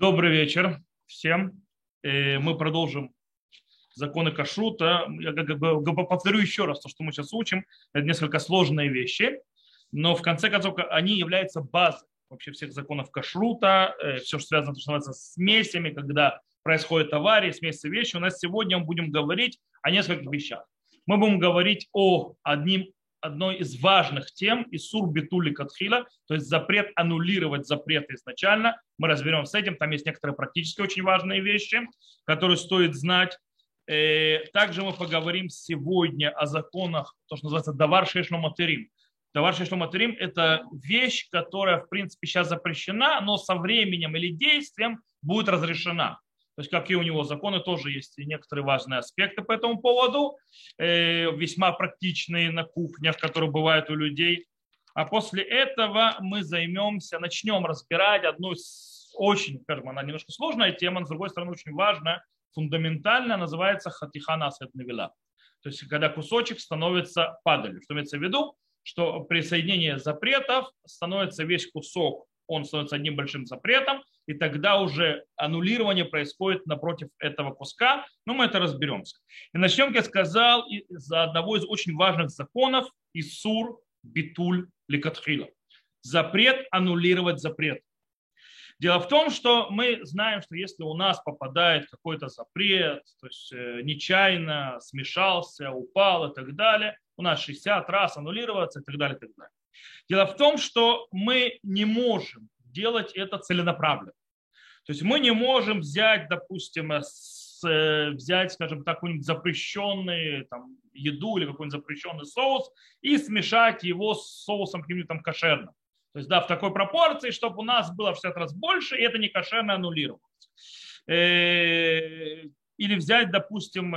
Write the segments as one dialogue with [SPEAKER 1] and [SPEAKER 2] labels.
[SPEAKER 1] Добрый вечер всем. Э, мы продолжим законы кашрута. Я повторю еще раз то, что мы сейчас учим. Это несколько сложные вещи, но в конце концов они являются базой вообще всех законов кашрута, э, все, что связано что называется, смесями, когда происходит аварии, смеси вещи. У нас сегодня мы будем говорить о нескольких вещах. Мы будем говорить о одним одной из важных тем Исур Битули Катхила, то есть запрет аннулировать запрет изначально. Мы разберем с этим, там есть некоторые практически очень важные вещи, которые стоит знать. Э, также мы поговорим сегодня о законах, то, что называется Давар Шешну Материм. Давар Шешну Материм – это вещь, которая, в принципе, сейчас запрещена, но со временем или действием будет разрешена. То есть какие у него законы, тоже есть некоторые важные аспекты по этому поводу, э, весьма практичные на кухнях, которые бывают у людей. А после этого мы займемся, начнем разбирать одну из очень, скажем, она немножко сложная тема, но с другой стороны очень важная, фундаментальная, называется хатихана асет навила. То есть когда кусочек становится падалью. Что имеется в виду? Что при соединении запретов становится весь кусок, он становится одним большим запретом, и тогда уже аннулирование происходит напротив этого куска. Но мы это разберемся. И начнем, как я сказал, за одного из очень важных законов Исур Битуль Ликатхила. Запрет аннулировать запрет. Дело в том, что мы знаем, что если у нас попадает какой-то запрет, то есть э, нечаянно смешался, упал и так далее, у нас 60 раз аннулироваться и так далее, и так далее. Дело в том, что мы не можем делать это целенаправленно. То есть мы не можем взять, допустим, э, с, э, взять, скажем так, какую-нибудь запрещенную там, еду или какой-нибудь запрещенный соус и смешать его с соусом каким-нибудь там кошерным. То есть, да, в такой пропорции, чтобы у нас было в 60 раз больше, и это не кошерно аннулировалось. Э, или взять, допустим,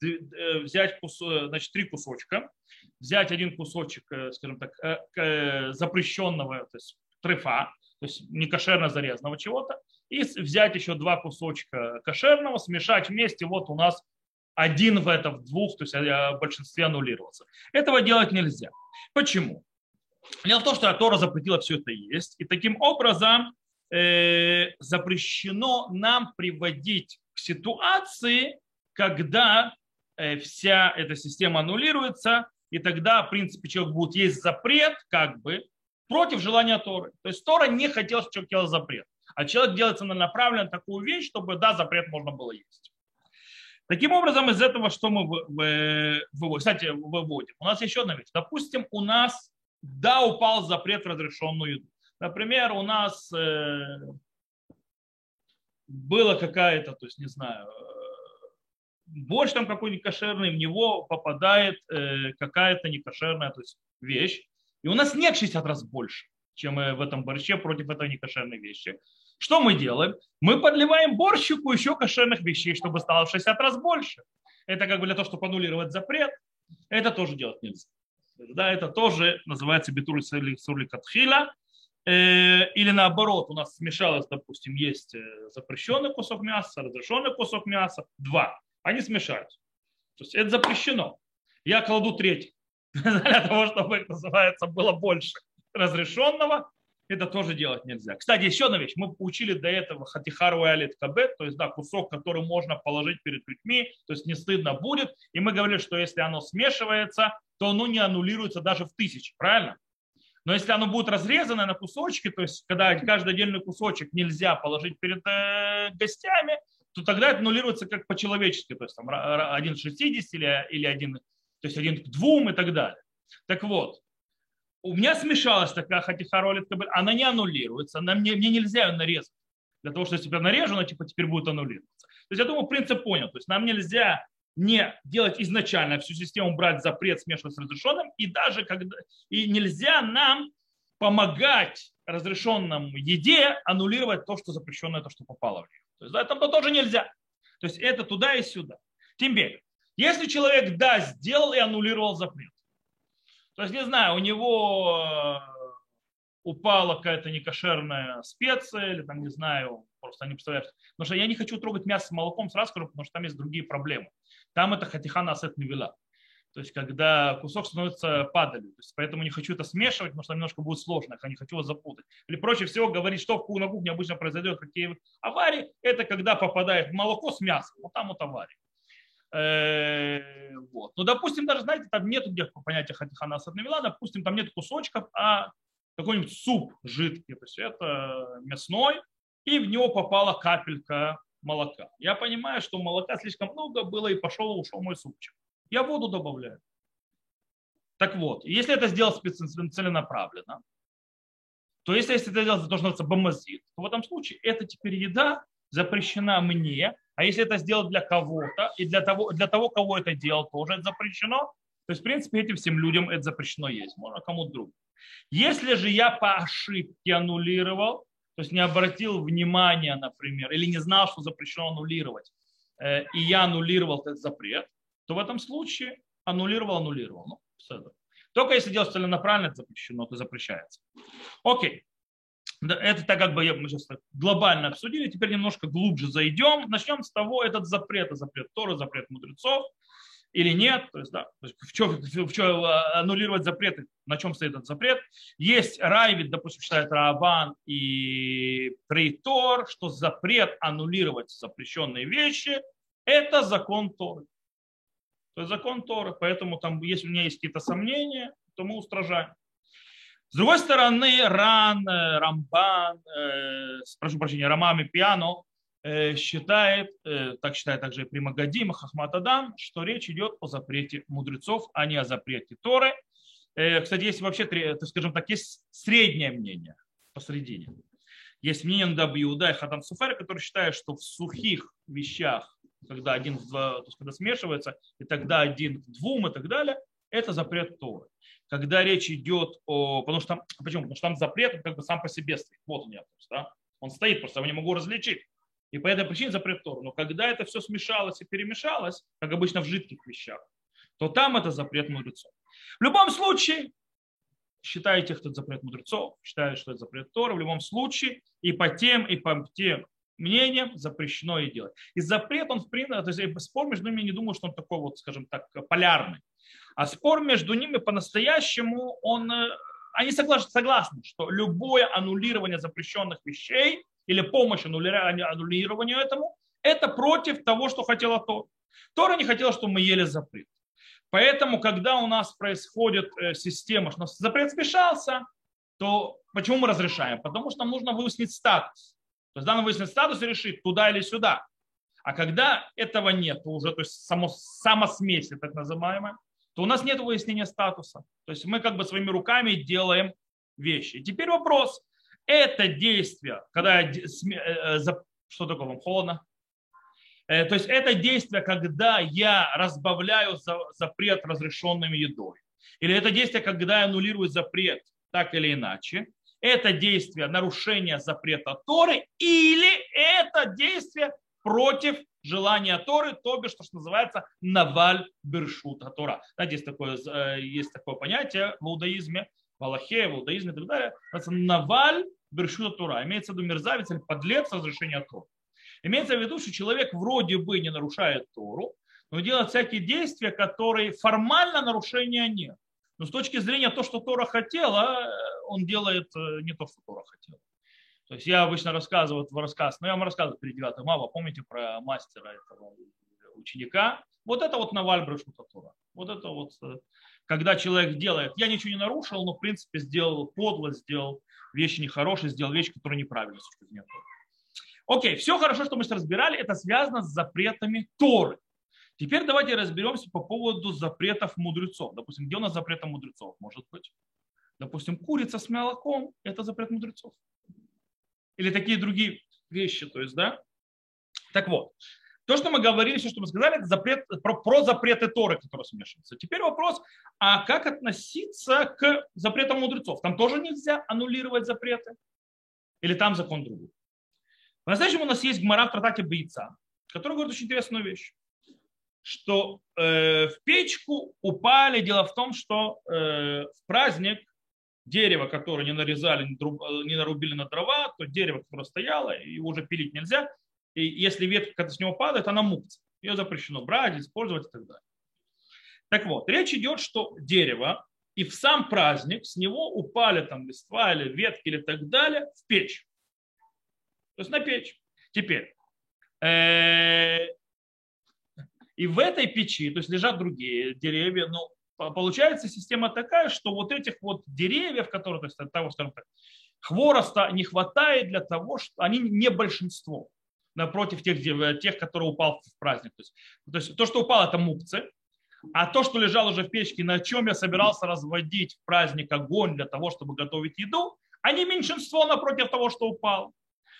[SPEAKER 1] взять значит, три кусочка, взять один кусочек, скажем так, запрещенного, то есть трефа, то есть не кошерно зарезанного чего-то, и взять еще два кусочка кошерного, смешать вместе, вот у нас один в этом, двух, то есть в большинстве аннулировался. Этого делать нельзя. Почему? Дело в том, что Тора запретила все это есть, и таким образом э, запрещено нам приводить к ситуации, когда э, вся эта система аннулируется, и тогда, в принципе, человек будет есть запрет, как бы, против желания Торы. То есть Тора не хотела, чтобы человек делал запрет. А человек делает целенаправленно такую вещь, чтобы, да, запрет можно было есть. Таким образом, из этого что мы выводим? Кстати, выводим. У нас еще одна вещь. Допустим, у нас, да, упал запрет в разрешенную еду. Например, у нас э, была какая-то, то есть, не знаю, э, борщ там какой-нибудь кошерный, в него попадает э, какая-то некошерная то есть, вещь, и у нас нет 60 раз больше, чем в этом борще против этой некошерной вещи. Что мы делаем? Мы подливаем борщику еще кошерных вещей, чтобы стало в 60 раз больше. Это как бы для того, чтобы аннулировать запрет. Это тоже делать нельзя. Да, это тоже называется битур сурли катхила. Э, или наоборот, у нас смешалось, допустим, есть э, запрещенный кусок мяса, разрешенный кусок мяса, два. Они смешаются. То есть это запрещено. Я кладу третий. для того, чтобы, это называется, было больше разрешенного, это тоже делать нельзя. Кстати, еще одна вещь. Мы учили до этого хатихару и алит кабет, то есть да, кусок, который можно положить перед людьми, то есть не стыдно будет. И мы говорили, что если оно смешивается, то оно не аннулируется даже в тысячи, правильно? Но если оно будет разрезано на кусочки, то есть когда каждый отдельный кусочек нельзя положить перед э, гостями, то тогда это аннулируется как по-человечески, то есть там один к 60 или, или один то есть один к двум и так далее. Так вот, у меня смешалась такая хатихаролит она не аннулируется, она, мне, мне нельзя ее нарезать. Для того, что если я нарежу, она типа теперь будет аннулироваться. То есть я думаю, принцип понял. То есть нам нельзя не делать изначально всю систему, брать запрет, смешивать с разрешенным, и даже когда и нельзя нам помогать разрешенному еде аннулировать то, что запрещенное, то, что попало в нее. То есть да, это тоже нельзя. То есть это туда и сюда. Тем более, если человек, да, сделал и аннулировал запрет, то есть, не знаю, у него э, упала какая-то некошерная специя, или там, не знаю, просто не представляю. Потому что я не хочу трогать мясо с молоком, сразу скажу, потому что там есть другие проблемы. Там это хатихана асет не вела. То есть, когда кусок становится падалью. То есть, поэтому не хочу это смешивать, потому что немножко будет сложно, я не хочу вас запутать. Или проще всего говорить, что на кухне обычно произойдет, какие аварии. Это когда попадает молоко с мясом. Вот там вот аварии. Э, вот. Ну, допустим, даже, знаете, там нет где понятия хатихана навела, допустим, там нет кусочков, а какой-нибудь суп жидкий, то есть это мясной, и в него попала капелька молока. Я понимаю, что молока слишком много было, и пошел, ушел мой супчик. Я воду добавляю. Так вот, если это сделать целенаправленно, то если, если это делать то, что называется бомазит, то в этом случае это теперь еда запрещена мне, а если это сделать для кого-то, и для того, для того, кого это делал, тоже это запрещено, то есть, в принципе, этим всем людям это запрещено есть, можно кому-то другому. Если же я по ошибке аннулировал, то есть не обратил внимания, например, или не знал, что запрещено аннулировать, э, и я аннулировал этот запрет, то в этом случае аннулировал, аннулировал. Ну, все Только если делать целенаправленно, это запрещено, то запрещается. Окей. Это так как бы мы сейчас глобально обсудили, теперь немножко глубже зайдем. Начнем с того, этот запрет, запрет Тора, запрет мудрецов или нет, то есть, да, то есть в чем, в чем а, аннулировать запреты, на чем стоит этот запрет. Есть Райвид, допустим, считает Раабан и Трейтор, что запрет аннулировать запрещенные вещи – это закон Торы. То есть закон Торы, поэтому там, если у меня есть какие-то сомнения, то мы устражаем. С другой стороны, Ран, э, Рамбан, э, прошу прощения, Рамами Пиано Э, считает, э, так считает также и Примагадим, Хахмат Адам, что речь идет о запрете мудрецов, а не о запрете Торы. Э, кстати, есть вообще, скажем так, есть среднее мнение посередине. Есть мнение Ндаби и Хатам Суфер, который считает, что в сухих вещах, когда один в два, то есть когда смешивается, и тогда один к двум и так далее, это запрет Торы. Когда речь идет о... Потому что там, почему? Потому что там запрет он как бы сам по себе стоит. Вот он я, да? Он стоит, просто я его не могу различить. И по этой причине запрет Тору. Но когда это все смешалось и перемешалось, как обычно в жидких вещах, то там это запрет мудрецов. В любом случае, считайте, что это запрет мудрецов, считают, что это запрет Тора. В любом случае, и по тем, и по тем мнениям запрещено и делать. И запрет, он в принципе, то есть спор между ними, не думаю, что он такой вот, скажем так, полярный. А спор между ними по-настоящему, он, э, они согласны, согласны, что любое аннулирование запрещенных вещей или помощь аннулированию этому, это против того, что хотела Тора. Тора не хотела, чтобы мы ели запрет. Поэтому, когда у нас происходит э, система, что запрет смешался, то почему мы разрешаем? Потому что нам нужно выяснить статус. То есть надо выяснить статус и решить, туда или сюда. А когда этого нет, уже, то есть само, самосмесь, так называемая, то у нас нет выяснения статуса. То есть мы как бы своими руками делаем вещи. Теперь вопрос, это действие, когда, э, э, что такое вам, холодно? Э, то есть это действие, когда я разбавляю запрет разрешенными едой. Или это действие, когда я аннулирую запрет, так или иначе. Это действие нарушения запрета Торы или это действие против желания Торы, то бишь, что, что называется наваль бершута Тора. Знаете, есть такое, есть такое понятие в иудаизме, в Аллахе, в иудаизме и так далее. Это наваль Бершута Тура. Имеется в виду мерзавец или подлец разрешения Торы. Имеется в виду, что человек вроде бы не нарушает Тору, но делает всякие действия, которые формально нарушения нет. Но с точки зрения того, что Тора хотела, он делает э, не то, что Тора хотела. То есть я обычно рассказываю в рассказ, но я вам рассказываю перед 9 мая, помните про мастера этого ученика? Вот это вот Наваль Брешута Тора. Вот это вот, э, когда человек делает, я ничего не нарушил, но в принципе сделал подло, сделал вещи нехорошие, сделал точки зрения Торы. Окей, все хорошо, что мы сейчас разбирали, это связано с запретами Торы. Теперь давайте разберемся по поводу запретов мудрецов. Допустим, где у нас запреты мудрецов может быть? Допустим, курица с молоком – это запрет мудрецов. Или такие другие вещи, то есть, да? Так вот, то, что мы говорили, все, что мы сказали, это запрет, про, про запреты Торы, которые смешиваются. Теперь вопрос, а как относиться к запретам мудрецов? Там тоже нельзя аннулировать запреты? Или там закон другой? По-настоящему у нас есть гмара в трактате Бойца, который говорит очень интересную вещь что э, в печку упали. Дело в том, что э, в праздник дерево, которое не нарезали, не, друб, не нарубили на дрова, то дерево, которое стояло, его уже пилить нельзя, и если ветка, когда с него падает, она мукция. Ее запрещено брать, использовать и так далее. Так вот, речь идет, что дерево, и в сам праздник с него упали там листва или ветки или так далее в печь. То есть на печь. Теперь, э, и в этой печи, то есть лежат другие деревья, но получается система такая, что вот этих вот деревьев, которые, то есть того, скажем так, хвороста не хватает для того, что они не большинство напротив тех, тех которые упал в праздник. То есть, то есть то, что упало, это мукцы, а то, что лежало уже в печке, на чем я собирался разводить в праздник огонь для того, чтобы готовить еду, они меньшинство напротив того, что упало.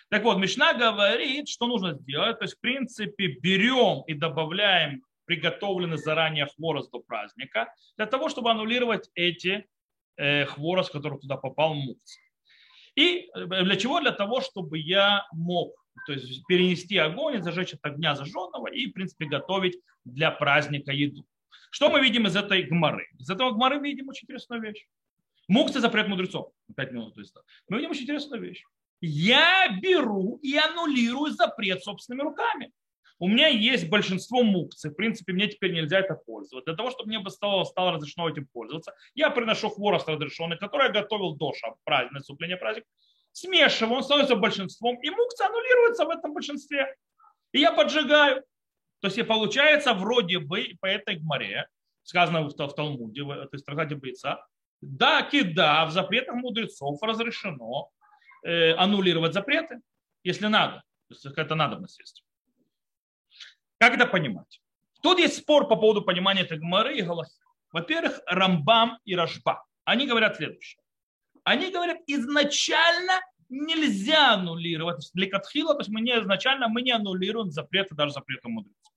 [SPEAKER 1] Так вот, Мишна говорит, что нужно сделать. То есть, в принципе, берем и добавляем приготовленный заранее хворост до праздника, для того, чтобы аннулировать эти э, хворост, который туда попал, мукс. И э, для чего? Для того, чтобы я мог то есть перенести огонь, зажечь от огня зажженного и, в принципе, готовить для праздника еду. Что мы видим из этой гморы? Из этого гморы мы видим очень интересную вещь. Мукцы запрет мудрецов. Пять минут. То есть, мы видим очень интересную вещь. Я беру и аннулирую запрет собственными руками. У меня есть большинство мукций. В принципе, мне теперь нельзя это пользоваться. Для того, чтобы мне бы стало, стало разрешено этим пользоваться, я приношу хворост разрешенный, который я готовил до праздника, наступления праздника, смешиваю, он становится большинством, и мукция аннулируется в этом большинстве. И я поджигаю. То есть и получается вроде бы по этой гморе, сказано в, в Талмуде, в этой трактате бойца, да, кида, в запретах мудрецов разрешено э, аннулировать запреты, если надо. То есть это надобность есть. Как это понимать? Тут есть спор по поводу понимания этой гморы и галахи. Во-первых, Рамбам и Рашба. Они говорят следующее. Они говорят, изначально нельзя аннулировать. Для Катхила, то есть мы не изначально мы не аннулируем запреты, даже запреты мудрецов.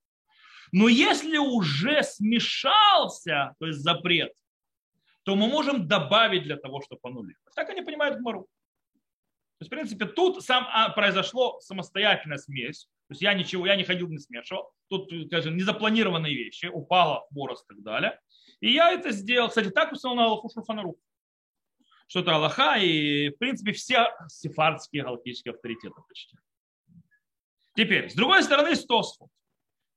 [SPEAKER 1] Но если уже смешался, то есть запрет, то мы можем добавить для того, чтобы аннулировать. Так они понимают Гмару. То есть, в принципе, тут сам а, произошло самостоятельная смесь. То есть я ничего, я не ходил, не смешивал. Тут, скажем, незапланированные вещи, упала хворост и так далее. И я это сделал. Кстати, так установил на Аллаху Шурфанару. Что это Аллаха и, в принципе, все сефардские галактические авторитеты почти. Теперь, с другой стороны, Стосфот.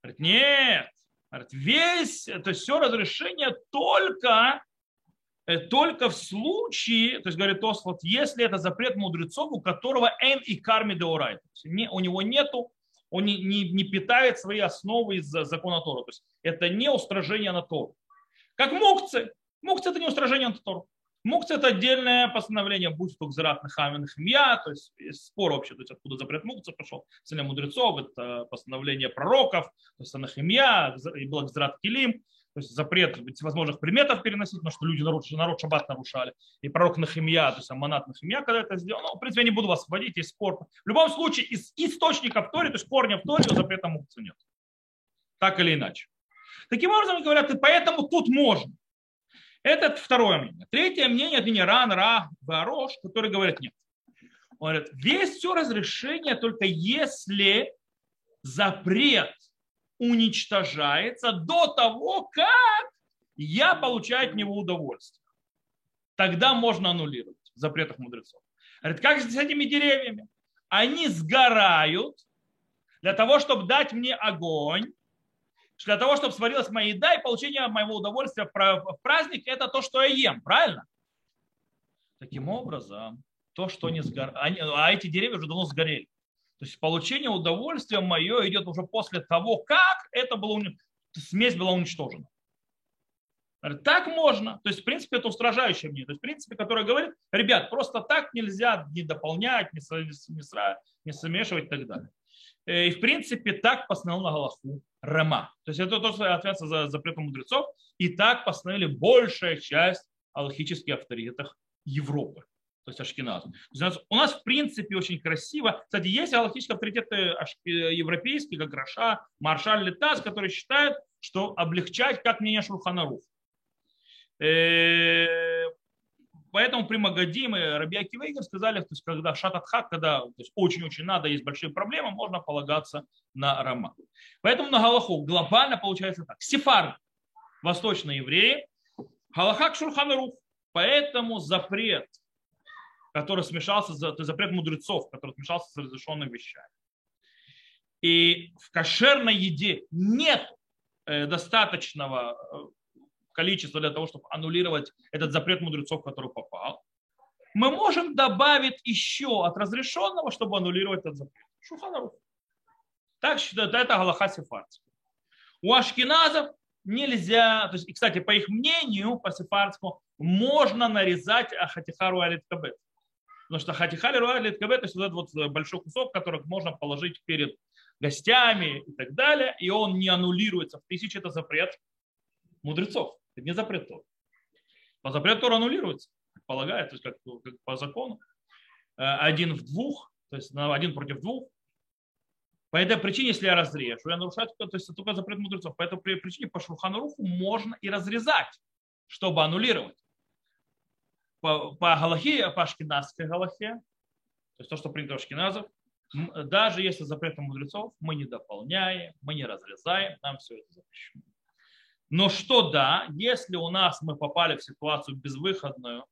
[SPEAKER 1] Говорит, нет, говорит, весь, то есть все разрешение только, э, только в случае, то есть говорит Освальд, если это запрет мудрецов, у которого эн и карми деорайт, у него нету, он не, не, не питает свои основы из закона Тора. То есть это не устражение на Тору. Как мукцы. Мукцы это не устражение на Тору. Мукция – это отдельное постановление, будь то гзрат нахамин химья, то есть, спор вообще, то есть откуда запрет мукция пошел, сильно мудрецов, это постановление пророков, то есть анахимья, и был гзрат килим, то есть запрет всевозможных предметов переносить, но что люди народ, народ шаббат нарушали. И пророк Нахимья, то есть аманат Нахимья, когда это сделал, ну, в принципе, я не буду вас вводить, есть спор. В любом случае, из источника в то есть корня в Торе, запрета мукции нет. Так или иначе. Таким образом, говорят, и поэтому тут можно. Это второе мнение. Третье мнение, это не Ран, Ра, Барош, который говорит нет. Он говорит, весь все разрешение только если запрет уничтожается до того, как я получаю от него удовольствие. Тогда можно аннулировать в мудрецов. Говорит, как с этими деревьями? Они сгорают для того, чтобы дать мне огонь, для того, чтобы сварилась моя еда и получение моего удовольствия в праздник, это то, что я ем, правильно? Таким образом, то, что они сгорали, а эти деревья уже давно сгорели. То есть получение удовольствия мое идет уже после того, как это было, смесь была уничтожена. Так можно. То есть, в принципе, это устражающее мнение. То есть, в принципе, которое говорит, ребят, просто так нельзя не дополнять, не, не, не смешивать и так далее. Э, и, в принципе, так постановил на Галаху Рема. То есть это то, что ответственность за запретом мудрецов. И так постановили большая часть аллахических авторитетов Европы. То есть Ашкиназ. У нас, в принципе, очень красиво. Кстати, есть аллахические авторитеты европейские, как Раша, Маршаль Летас, которые считают, что облегчать как мнение Шурханарух. Э, Поэтому при Магадиме Раби Акивейгер сказали, то есть, когда шататхак, когда очень-очень надо, есть большие проблемы, можно полагаться на Рама. Поэтому на Галаху глобально получается так. Сефар, восточные евреи, Галахак Шурханарух. Поэтому запрет, который смешался, то есть запрет мудрецов, который смешался с разрешенными вещами. И в кошерной еде нет э, достаточного количество для того, чтобы аннулировать этот запрет мудрецов, который попал, мы можем добавить еще от разрешенного, чтобы аннулировать этот запрет. Шуханарух. Так считают, это Галаха Сефардская. У ашкеназов нельзя, то есть, и, кстати, по их мнению, по сефардскому, можно нарезать Ахатихару Алиткабет. Потому что Хатихару Алиткабет, то есть вот этот вот большой кусок, который можно положить перед гостями и так далее, и он не аннулируется в тысячи, это запрет мудрецов. Это не запрет Тора. По запрету Тора аннулируется, полагает, то есть как, как по закону. Э, один в двух, то есть один против двух, по этой причине, если я разрежу, я нарушаю, то есть это только запрет мудрецов. По этой причине по Шурханруху можно и разрезать, чтобы аннулировать. По, по Галахе, по Ашкиназской Галахе, то есть то, что принято у Ашкиназов, даже если запрет мудрецов, мы не дополняем, мы не разрезаем, нам все это запрещено. Но что да, если у нас мы попали в ситуацию безвыходную,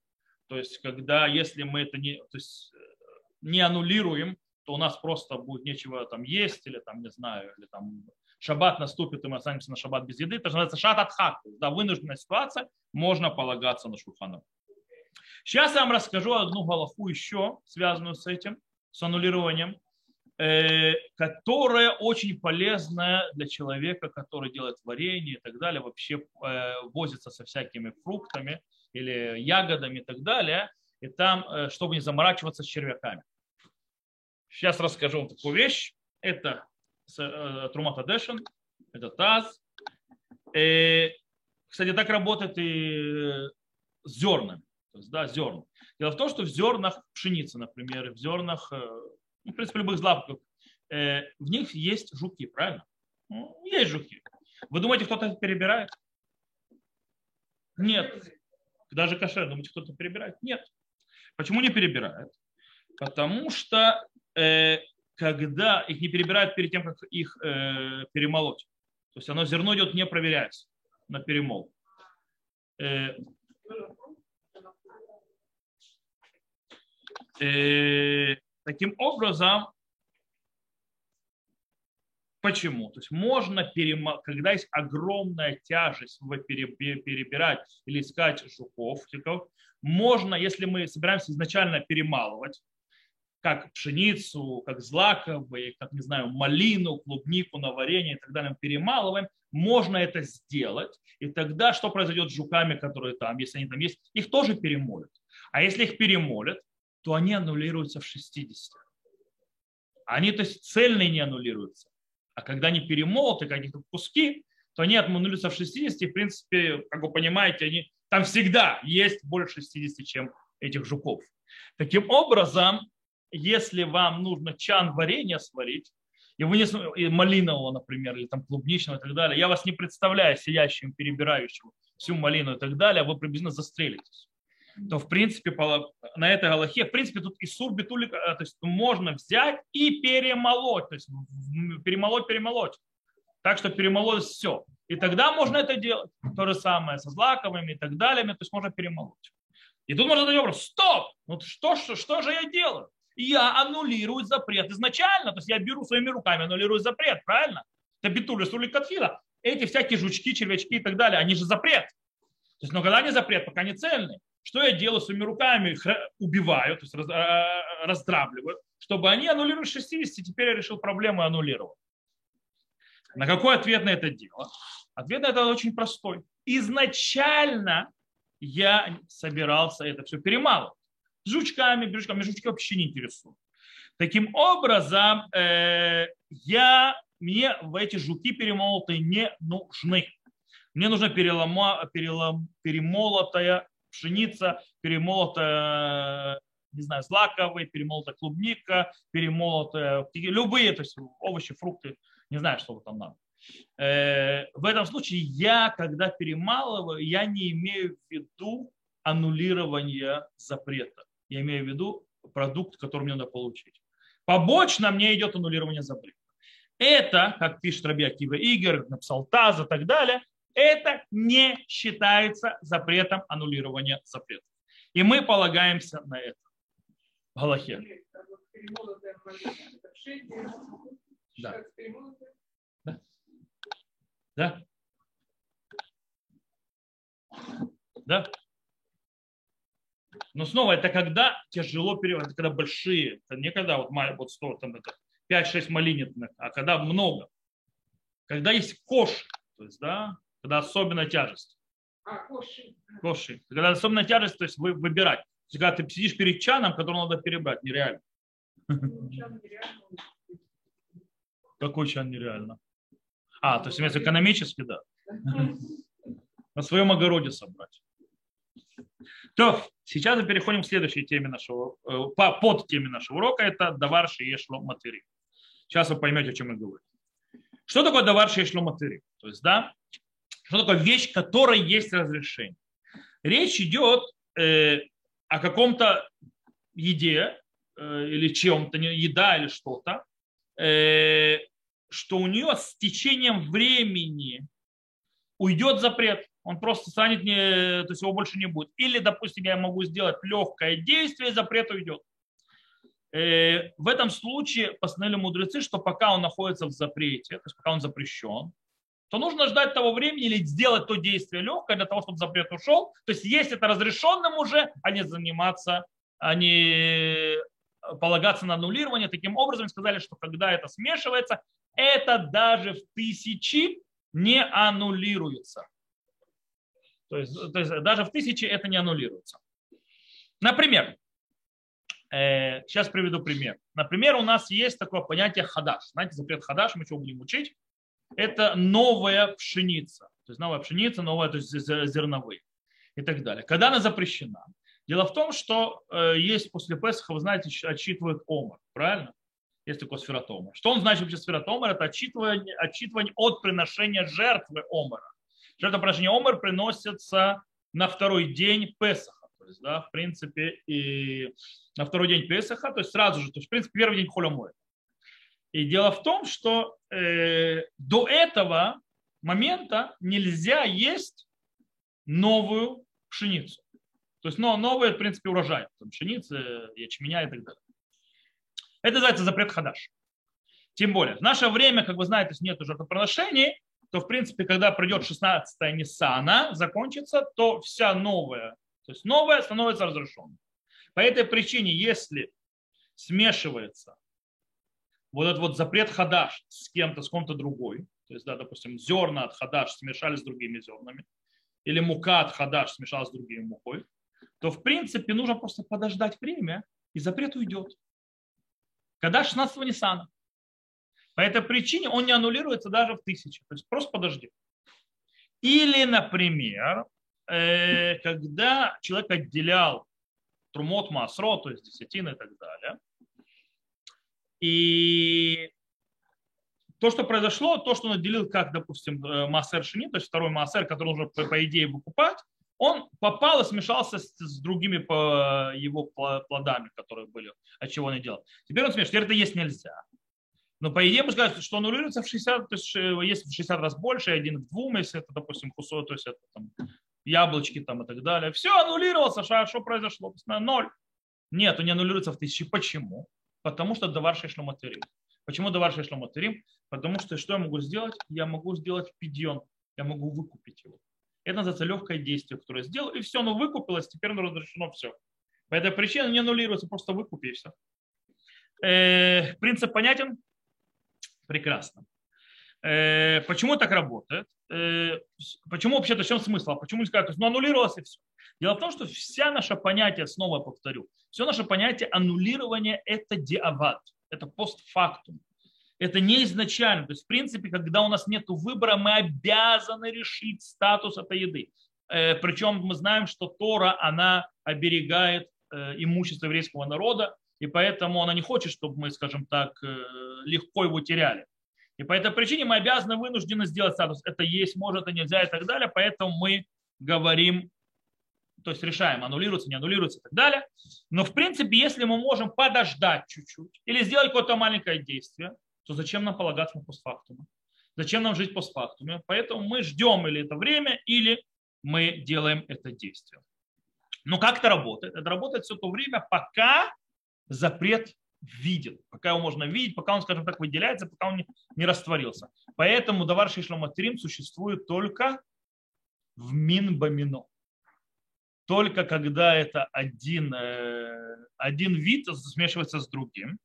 [SPEAKER 1] то есть когда если мы это не, то есть, э, не аннулируем, то у нас просто будет нечего там есть, или там, не знаю, или там шаббат наступит, и мы останемся на шаббат без еды. Это называется шат от хак. Да, вынужденная ситуация, можно полагаться на шурханов. Сейчас я вам расскажу одну галаху еще, связанную с этим, с аннулированием, э, которая очень полезная для человека, который делает варенье и так далее, вообще э, возится со всякими фруктами или ягодами и так далее, и там, э, чтобы не заморачиваться с червяками. Сейчас расскажу вам такую вещь. Это Трумата Дэшен, это ТАЗ. Кстати, так работает и с зернами. То есть, да, зерна. Дело в том, что в зернах пшеницы, например, в зернах, э, ну, в принципе, любых злаков, в них есть жуки, правильно? Ну, есть жуки. Вы думаете, кто-то перебирает? Нет. Даже кошер, думаете, кто-то перебирает? Нет. Почему не перебирает? Потому что Э, когда их не перебирают перед тем, как их э, перемолоть. То есть оно зерно идет, не проверяется на перемол. Э, таким образом, Почему? То есть можно, перемол... когда есть огромная тяжесть перебирать или искать жуков, можно, если мы собираемся изначально перемалывать, как пшеницу, как злаковые, как, не знаю, малину, клубнику на варенье и так далее, перемалываем, можно это сделать. И тогда что произойдет с жуками, которые там, если они там есть, их тоже перемолят. А если их перемолят, то они аннулируются в 60. Они, то есть, цельные не аннулируются. А когда они перемолоты, какие-то куски, то они аннулируются в 60. И, в принципе, как вы понимаете, они, там всегда есть больше 60, чем этих жуков. Таким образом, если вам нужно чан варенья сварить, и вы не, и малинового, например, или там клубничного и так далее, я вас не представляю сидящим, перебирающим всю малину и так далее, вы приблизительно застрелитесь то в принципе на этой галахе, в принципе тут и сур битулик, э, то есть можно взять и перемолоть, то есть перемолоть, перемолоть, так что перемолоть все. И тогда можно это делать. То же самое со злаковыми и так далее, то есть можно перемолоть. И тут можно задать вопрос, стоп, ну что, что, что же я делаю? я аннулирую запрет изначально. То есть я беру своими руками, аннулирую запрет, правильно? Это битуля сули катфила. Эти всякие жучки, червячки и так далее, они же запрет. То есть, но когда они запрет, пока не цельные. Что я делаю своими руками? Убиваю, то есть раз, а, раздравливаю, чтобы они аннулировали 60. Теперь я решил проблему и аннулировал. На какой ответ на это дело? Ответ на это очень простой. Изначально я собирался это все перемалывать жучками, жучками, жучки вообще не интересуют. Таким образом, э, я, мне в эти жуки перемолотые не нужны. Мне нужна перелома, перелом, перемолотая пшеница, перемолотая, не знаю, злаковые, перемолотая клубника, перемолотая, любые, то есть овощи, фрукты, не знаю, что там надо. Э, в этом случае я, когда перемалываю, я не имею в виду аннулирование запрета. Я имею в виду продукт, который мне надо получить. Побочно мне идет аннулирование запрета. Это, как пишет Раби Акива Игорь, написал ТАЗ и так далее, это не считается запретом аннулирования запрета. И мы полагаемся на это. Галахе. Да. Да. Да. Да? Но снова это когда тяжело переводить, когда большие, это не когда вот, вот 100, там, это 5-6 малинитных, а когда много. Когда есть кош, то есть, да, когда особенно тяжесть.
[SPEAKER 2] А, коши.
[SPEAKER 1] Коши. Когда особенно тяжесть, то есть вы, выбирать. То есть, когда ты сидишь перед чаном, который надо перебрать, нереально. Какой чан нереально? А, то есть имеется экономически, да. На своем огороде собрать. То, сейчас мы переходим к следующей теме нашего, э, под теме нашего урока, это давар шиешло матери. Сейчас вы поймете, о чем я говорю. Что такое давар шиешло матери? То есть, да, что такое вещь, которой есть разрешение? Речь идет э, о каком-то еде э, или чем-то, еда или что-то, э, что у нее с течением времени уйдет запрет он просто станет, не, то есть его больше не будет. Или, допустим, я могу сделать легкое действие, запрет уйдет. Э, в этом случае постановили мудрецы, что пока он находится в запрете, то есть пока он запрещен, то нужно ждать того времени или сделать то действие легкое для того, чтобы запрет ушел. То есть есть это разрешенным уже, а не заниматься, а не полагаться на аннулирование. Таким образом, сказали, что когда это смешивается, это даже в тысячи не аннулируется. То есть, то есть даже в тысячи это не аннулируется. Например, э, сейчас приведу пример. Например, у нас есть такое понятие хадаш. Знаете, запрет хадаш, мы что будем учить? Это новая пшеница. То есть новая пшеница, новая, то есть зерновые и так далее. Когда она запрещена? Дело в том, что э, есть после Песха, вы знаете, отчитывают омар, правильно? Есть такой сфератомар. Что он значит вообще сфератомар? Это отчитывание, отчитывание от приношения жертвы омара. Жертвоприношение Омар приносится на второй день Песаха. То есть, да, в принципе, и на второй день Песаха, то есть сразу же, то есть, в принципе, первый день Холомоя. И дело в том, что э, до этого момента нельзя есть новую пшеницу. То есть но, новые, в принципе, урожай. Там, пшеницы, ячменя и так далее. Это называется запрет хадаш. Тем более, в наше время, как вы знаете, нет жертвоприношений, то, в принципе, когда придет 16-я Ниссана, закончится, то вся новая, то есть новая становится разрешенной. По этой причине, если смешивается вот этот вот запрет хадаш с кем-то, с кем-то другой, то есть, да, допустим, зерна от хадаш смешались с другими зернами, или мука от хадаш смешалась с другими мукой, то, в принципе, нужно просто подождать время, и запрет уйдет. Когда 16 Ниссана. По этой причине он не аннулируется даже в тысячи. То есть просто подожди. Или, например, э, когда человек отделял трумот масро, то есть десятины и так далее, и то, что произошло, то, что он отделил, как, допустим, э, массер шини, то есть второй массер, который нужно, по, по идее, выкупать, он попал и смешался с, с другими по его плодами, которые были, от чего он и делал. Теперь он смешивается. Теперь это есть нельзя. Но по идее мы скажем, что аннулируется в 60, то есть э, есть в 60 раз больше, один к двум, если это, допустим, кусок, то есть это там яблочки там и так далее. Все аннулировался, что, что произошло? Ноль. Нет, он не аннулируется в тысячи. Почему? Потому что давар шешломатерим. Почему давар шешломатерим? Потому что что я могу сделать? Я могу сделать пидьон, я могу выкупить его. Это называется легкое действие, которое я сделал, и все, оно выкупилось, теперь оно разрешено все. По этой причине не аннулируется, просто выкупи и все. Э, принцип понятен? Прекрасно. Э, почему так работает? Э, почему вообще-то в чем смысл? А почему не сказать, ну аннулировалось и все. Дело в том, что вся наше понятие, снова повторю, все наше понятие аннулирования – это диават, это постфактум. Это не изначально. То есть, в принципе, когда у нас нет выбора, мы обязаны решить статус этой еды. Э, причем мы знаем, что Тора, она оберегает имущество еврейского народа, и поэтому она не хочет, чтобы мы, скажем так, э, легко его теряли. И по этой причине мы обязаны, вынуждены сделать статус. Это есть, может, это нельзя и так далее. Поэтому мы говорим, то есть решаем, аннулируется, не аннулируется и так далее. Но в принципе, если мы можем подождать чуть-чуть или сделать какое-то маленькое действие, то зачем нам полагаться на постфактуме? Зачем нам жить постфактуме? Поэтому мы ждем или это время, или мы делаем это действие. Но как это работает? Это работает все то время, пока запрет виден, пока его можно видеть, пока он, скажем так, выделяется, пока он не, не растворился. Поэтому давар шишломатрим существует только в минбамино. Только когда это один, э, один вид смешивается с другим.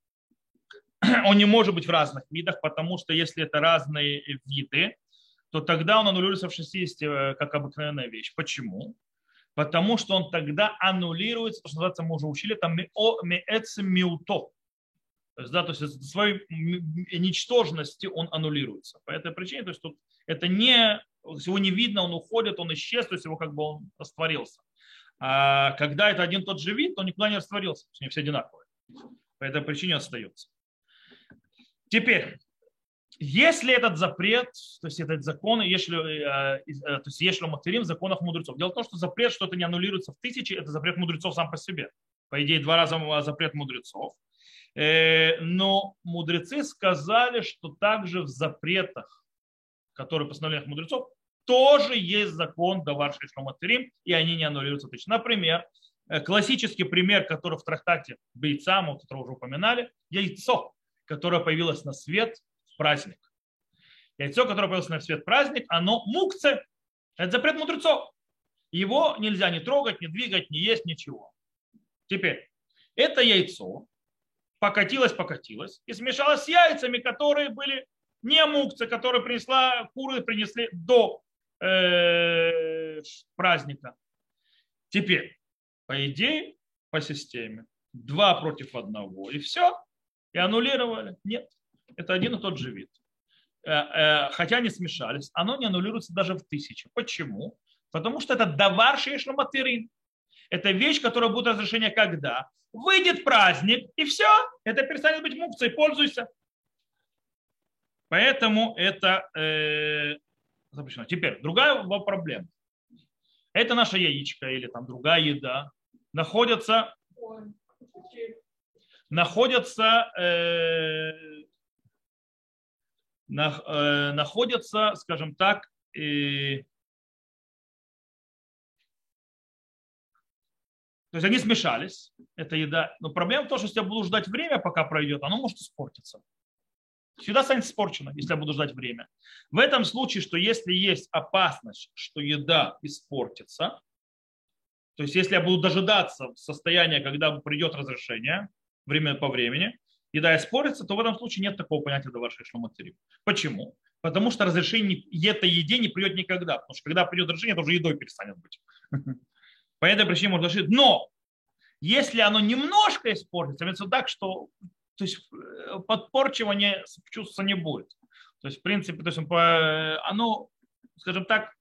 [SPEAKER 1] Он не может быть в разных видах, потому что если это разные виды, то тогда он аннулируется в 60 э, как обыкновенная вещь. Почему? Потому что он тогда аннулируется, что называется, мы уже учили, там миуто. То есть, да, то есть своей ничтожности он аннулируется. По этой причине, то есть тут это не, его не видно, он уходит, он исчез, то есть его как бы он растворился. А когда это один тот же вид, то никуда не растворился, они все одинаковые. По этой причине остается. Теперь, если этот запрет, то есть этот закон, если, э, э, то есть если материм в законах мудрецов. Дело в том, что запрет, что это не аннулируется в тысячи, это запрет мудрецов сам по себе. По идее, два раза запрет мудрецов. Э, но мудрецы сказали, что также в запретах, которые постановлениях мудрецов, тоже есть закон Давар Шишматерим, и они не аннулируются. Например, э, классический пример, который в трактате Бейца, мы который уже упоминали, яйцо, которое появилось на свет в праздник. Яйцо, которое появилось на свет в праздник, оно мукце. Это запрет мудрецов. Его нельзя не трогать, не двигать, не есть, ничего. Теперь, это яйцо покатилось, покатилось и смешалось с яйцами, которые были не мукцы, которые принесла, куры принесли до праздника. Теперь, по идее, по системе, два против одного, и все, и аннулировали. Нет, это один и тот же вид. Э, э, хотя они смешались, оно не аннулируется даже в тысячу. Почему? Потому что это давар шейшломатырин. Это вещь, которая будет разрешение когда? Выйдет праздник, и все, это перестанет быть мукцией, пользуйся. Поэтому это э, запрещено. Теперь, другая проблема. Это наша яичко или там другая еда находятся, находятся, э, э, находятся, скажем так, э, То есть они смешались, эта еда. Но проблема в том, что если я буду ждать время, пока пройдет, оно может испортиться. Всегда станет испорчено, если я буду ждать время. В этом случае, что если есть опасность, что еда испортится, то есть если я буду дожидаться состояния, когда придет разрешение, время по времени, еда испортится, то в этом случае нет такого понятия до вашей шломатерии. Почему? Потому что разрешение этой еде не придет никогда. Потому что когда придет разрешение, это уже едой перестанет быть. По этой причине можно разрешить. Но если оно немножко испортится, имеется так, что то есть, э, подпорчивания чувства не будет. То есть, в принципе, то есть, оно, скажем так,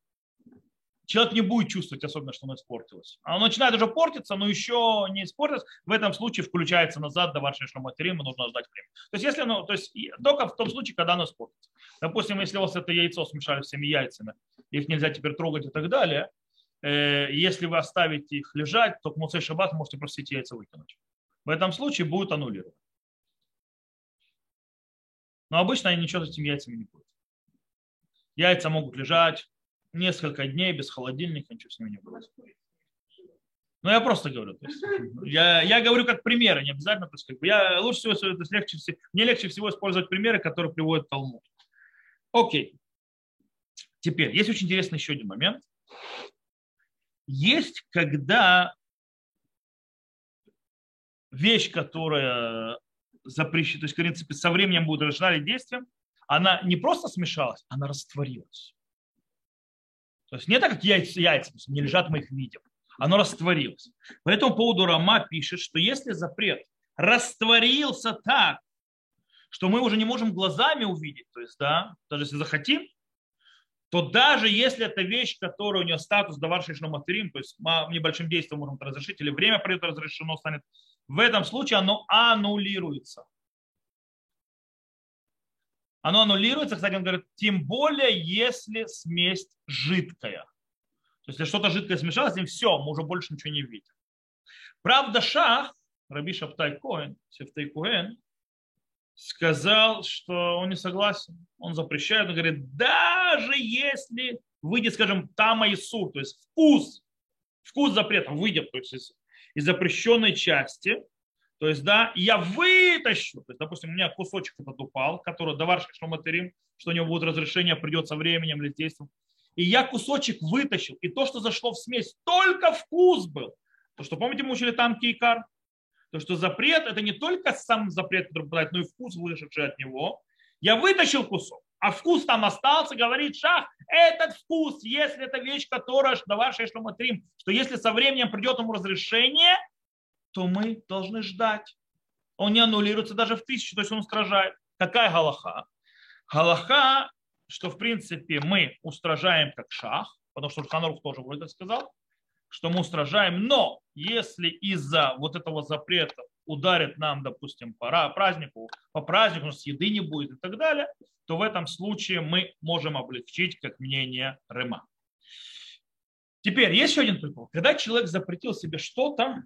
[SPEAKER 1] человек не будет чувствовать особенно, что оно испортилось. Оно начинает уже портиться, но еще не испортилось. В этом случае включается назад до вашей шломатеримы, нужно ждать время. То есть, если оно, то есть, только в том случае, когда оно испортится. Допустим, если у вас это яйцо смешали всеми яйцами, их нельзя теперь трогать и так далее, Э, если вы оставите их лежать, то к Муцей Шаббат можете просто эти яйца выкинуть. В этом случае будет аннулировано. Но обычно они ничего с этими яйцами не будут. Яйца могут лежать несколько дней без холодильника, ничего с ними не будет. Ну, я просто говорю. То есть, я, я говорю как примеры, не обязательно. То есть, как бы, я лучше всего, то есть, легче, мне легче всего использовать примеры, которые приводят Талмуд. Окей. Теперь, есть очень интересный еще один момент. Есть, когда вещь, которая запрещена, то есть, в принципе, со временем будет разрешена действием, она не просто смешалась, она растворилась. То есть не так, как яйца, яйца не лежат, мы их видим. Оно растворилось. По этому поводу Рома пишет, что если запрет растворился так, что мы уже не можем глазами увидеть, то есть, да, даже если захотим, то даже если это вещь, которая у нее статус даваршишно материм, то есть небольшим действием можем разрешить, или время придет разрешено станет, в этом случае оно аннулируется. Оно аннулируется, кстати, он говорит, тем более, если смесь жидкая. То есть, если что-то жидкое смешалось, им все, мы уже больше ничего не видим. Правда, Шах, Раби Шаптай Коэн, Сефтай Коэн, сказал, что он не согласен, он запрещает, он говорит, даже если выйдет, скажем, тама и сур, то есть вкус, вкус запрета выйдет то есть из, из запрещенной части, то есть, да, я вытащу, то есть, допустим, у меня кусочек этот упал, который давар шаматерим, что у него будет разрешение, придется временем или действием, и я кусочек вытащил, и то, что зашло в смесь, только вкус был. То, что, помните, мы учили там кейкар? То, что запрет, это не только сам запрет, который попадает, но и вкус, вышедший от него. Я вытащил кусок, а вкус там остался, говорит шах, этот вкус, если это вещь, которая, давай шешломатрим, что если со временем придет ему разрешение, то мы должны ждать. Он не аннулируется даже в тысячу, то есть он устражает. Какая галаха? Галаха, что в принципе мы устражаем как шах, потому что Шурханарух тоже вроде сказал, что мы устражаем, но если из-за вот этого запрета ударит нам, допустим, по празднику, по празднику у нас еды не будет и так далее, то в этом случае мы можем облегчить, как мнение Рыма. Теперь есть еще один прикол. Когда человек запретил себе что-то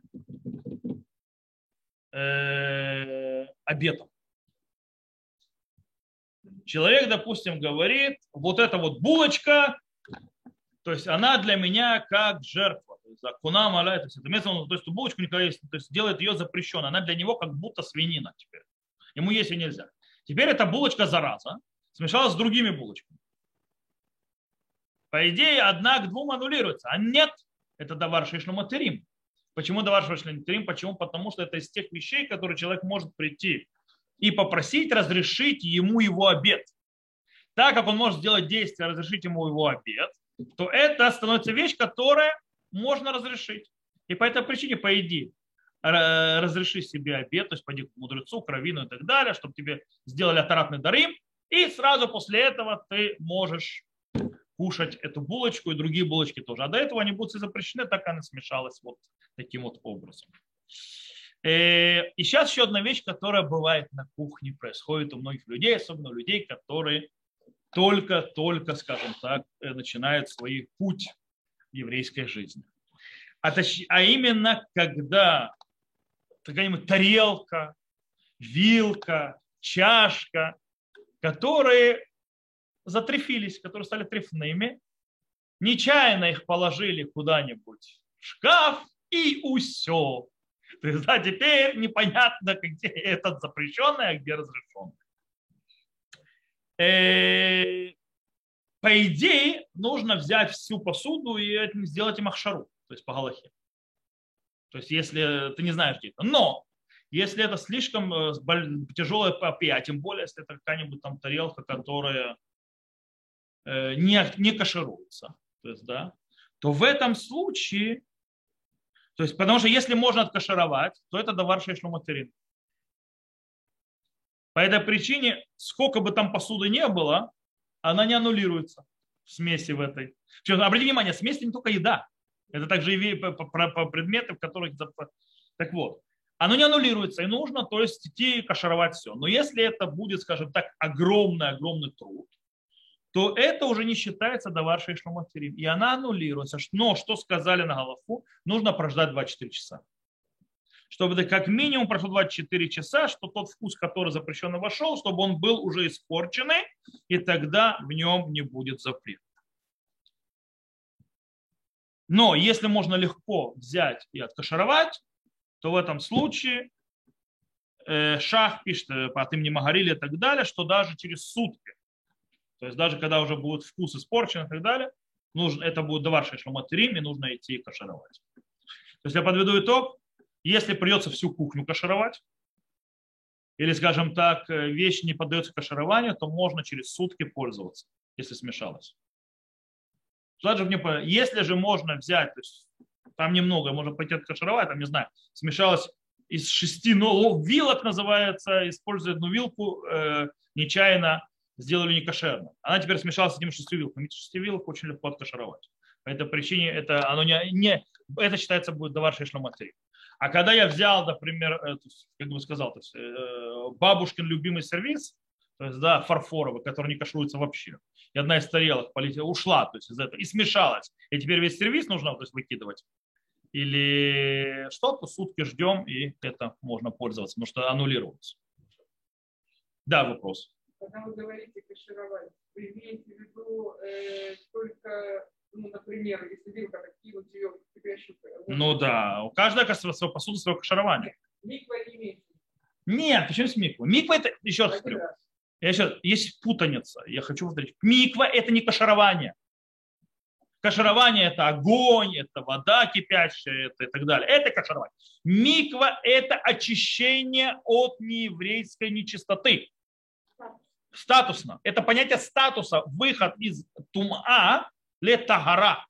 [SPEAKER 1] э, обетом, человек, допустим, говорит, вот эта вот булочка, то есть она для меня как жертва. То есть куна маля, то есть это место, то есть булочку никогда есть, то есть делает ее запрещенной. Она для него как будто свинина теперь. Ему есть и нельзя. Теперь эта булочка зараза смешалась с другими булочками. По идее, одна к двум аннулируется. А нет, это давар шишлуматерим. Почему давар шишлуматерим? Почему? Потому что это из тех вещей, которые человек может прийти и попросить разрешить ему его обед. Так как он может сделать действие, разрешить ему его обед, то это становится вещь, которая можно разрешить. И по этой причине, по идее, разреши себе обед, то есть пойди к мудрецу, к раввину и так далее, чтобы тебе сделали атаратный дарим, и сразу после этого ты можешь кушать эту булочку и другие булочки тоже. А до этого они будут запрещены, так она смешалась вот таким вот образом. Э, и сейчас еще одна вещь, которая бывает на кухне, происходит у многих людей, особенно у людей, которые только-только, скажем так, э, начинают свой путь еврейской жизни. А, точ... а именно, когда какая-нибудь тарелка, вилка, чашка, которые затрефились, которые стали трефными, нечаянно их положили куда-нибудь в шкаф и усё. То есть, да, теперь непонятно, где этот запрещенный, а где разрешенный. По идее, нужно взять всю посуду и сделать им ахшару, то есть по галахе. То есть, если ты не знаешь, где это. Но, если это слишком э, тяжелая попия, а тем более, если это какая-нибудь там тарелка, которая э, не, не кашируется, то есть, да, то в этом случае то есть, потому что если можно откашировать, то это давар шешлуматерин. По этой причине, сколько бы там посуды не было, она не аннулируется в смеси в этой. Причем, обратите внимание, смесь не только еда. Это также и предметы, в которых... Так вот, оно не аннулируется, и нужно, то есть, идти кашировать все. Но если это будет, скажем так, огромный-огромный труд, то это уже не считается даваршей шломатерим. И она аннулируется. Но что сказали на Галафу, нужно прождать 24 часа. Чтобы как минимум прошло 24 часа, что тот вкус, который запрещенно вошел, чтобы он был уже испорченный, и тогда в нем не будет запрета. Но если можно легко взять и откашаровать, то в этом случае э, Шах пишет э, по имени Магарили и так далее, что даже через сутки то есть даже когда уже будет вкус испорчен и так далее, нужно, это будет давар шашломатерим, и нужно идти кашировать. То есть я подведу итог. Если придется всю кухню кашировать, или, скажем так, вещь не поддается кашированию, то можно через сутки пользоваться, если смешалось. Даже мне, если же можно взять, то есть там немного, можно пойти откашировать, там, не знаю, смешалось из шести ну, вилок, называется, используя одну вилку, э, нечаянно сделали не кошерно. Она теперь смешалась с этим шестью вилками. Эти шести вилок очень легко откашировать. По этой причине это, оно не, не, это считается будет давар шешломатри. А когда я взял, например, э, как бы сказал, то есть, э, бабушкин любимый сервис, то есть, да, фарфоровый, который не кашируется вообще. И одна из тарелок полетела, ушла, то есть, из этого, и смешалась. И теперь весь сервис нужно то есть, выкидывать. Или что-то, сутки ждем, и это можно пользоваться, потому что аннулируется. Да, вопрос.
[SPEAKER 2] Когда вы говорите кашировать, вы имеете в виду э, только, ну, например, если вилка кинуть ее в кипящую
[SPEAKER 1] Ну да, у каждого свою посуду свое каширование.
[SPEAKER 2] Миква не имеет.
[SPEAKER 1] Нет, почему с миква? Миква это, еще раз говорю, я еще, есть путаница, я хочу повторить. Миква это не каширование. Каширование – это огонь, это вода кипящая это и так далее. Это каширование. Миква – это очищение от нееврейской нечистоты. Статусно. Это понятие статуса. Выход из тума летагара.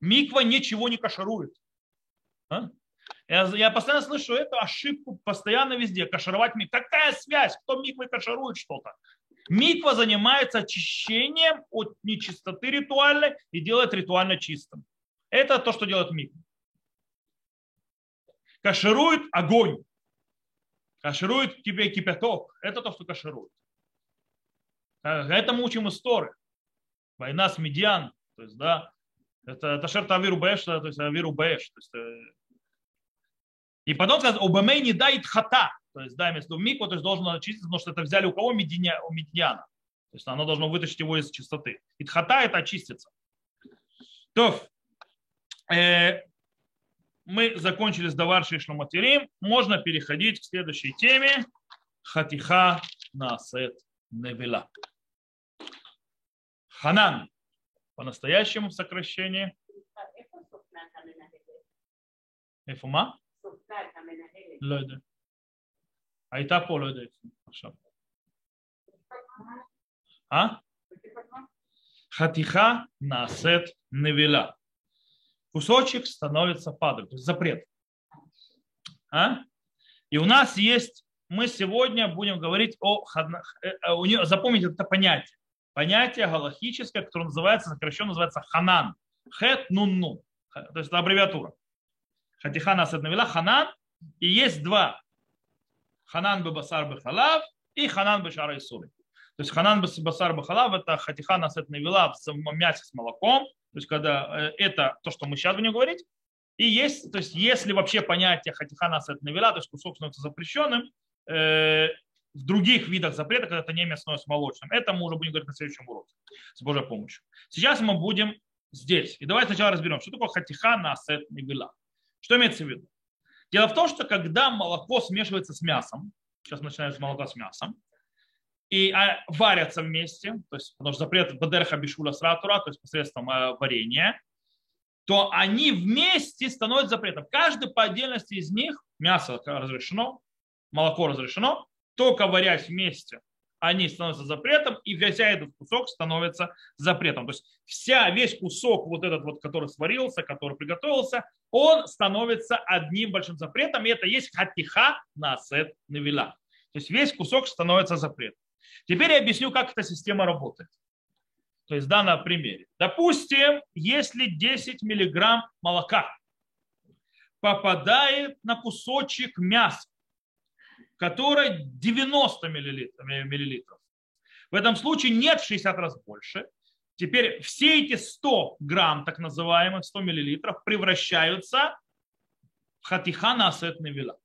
[SPEAKER 1] Миква ничего не каширует. А? Я, я постоянно слышу эту ошибку постоянно везде. Кашировать микву. Какая связь? Кто миквой каширует что-то? Миква занимается очищением от нечистоты ритуальной и делает ритуально чистым. Это то, что делает миква. Каширует огонь. Каширует тебе кипяток. Это то, что каширует. Это мы учим истории. Война с медиан. То есть, да, это, это шерта авиру бэш, то есть авиру бэш. То есть, э, и потом сказать, обамей не дает хата. То есть, да, имеется в виду микву, то есть должен очиститься, потому что это взяли у кого? Мединя, у медиана. То есть оно должно вытащить его из чистоты. И тхата это очистится. То, э, мы закончили с Даваршей Шломатерим. Можно переходить к следующей теме. Хатиха насет невела. Ханан По-настоящему в сокращении. איפה מה? לא יודע. הייתה פה, לא יודע איפה עכשיו. אה? Хатиха насет невела. Кусочек становится падалью, то есть запрет. А? И у нас есть, мы сегодня будем говорить о, у нее, запомните это понятие. Понятие галахическое, которое называется, сокращенно называется ханан. Хет нун нун. То есть это аббревиатура. Хатиха насет невела, ханан. И есть два Ханан Бабасар Бахалав и Ханан Башара Исури. То есть Ханан Басар Бахалав это хатиха насет навела в мясе с молоком. То есть когда э, это то, что мы сейчас будем говорить. И есть, то есть если вообще понятие хатиха насет навела, то есть кусок становится запрещенным, э, в других видах запрета, когда это не мясное с молочным. Это мы уже будем говорить на следующем уроке с Божьей помощью. Сейчас мы будем здесь. И давайте сначала разберем, что такое хатиха насет навела. Что имеется в виду? Дело в том, что когда молоко смешивается с мясом, сейчас начинается молоко с мясом, и а, варятся вместе, то есть, потому что запрет бадерха бишула сратура, то есть посредством э, варенья, то они вместе становятся запретом. Каждый по отдельности из них, мясо разрешено, молоко разрешено, только варясь вместе они становятся запретом, и вся этот кусок становится запретом. То есть вся, весь кусок вот этот вот, который сварился, который приготовился, он становится одним большим запретом, и это есть хатиха насет навила. То есть весь кусок становится запретом. Теперь я объясню, как эта система работает. То есть да, на примере. Допустим, если 10 миллиграмм молока попадает на кусочек мяса, которая 90 миллилитров. В этом случае нет в 60 раз больше. Теперь все эти 100 грамм, так называемых 100 миллилитров, превращаются в хатиха на вила.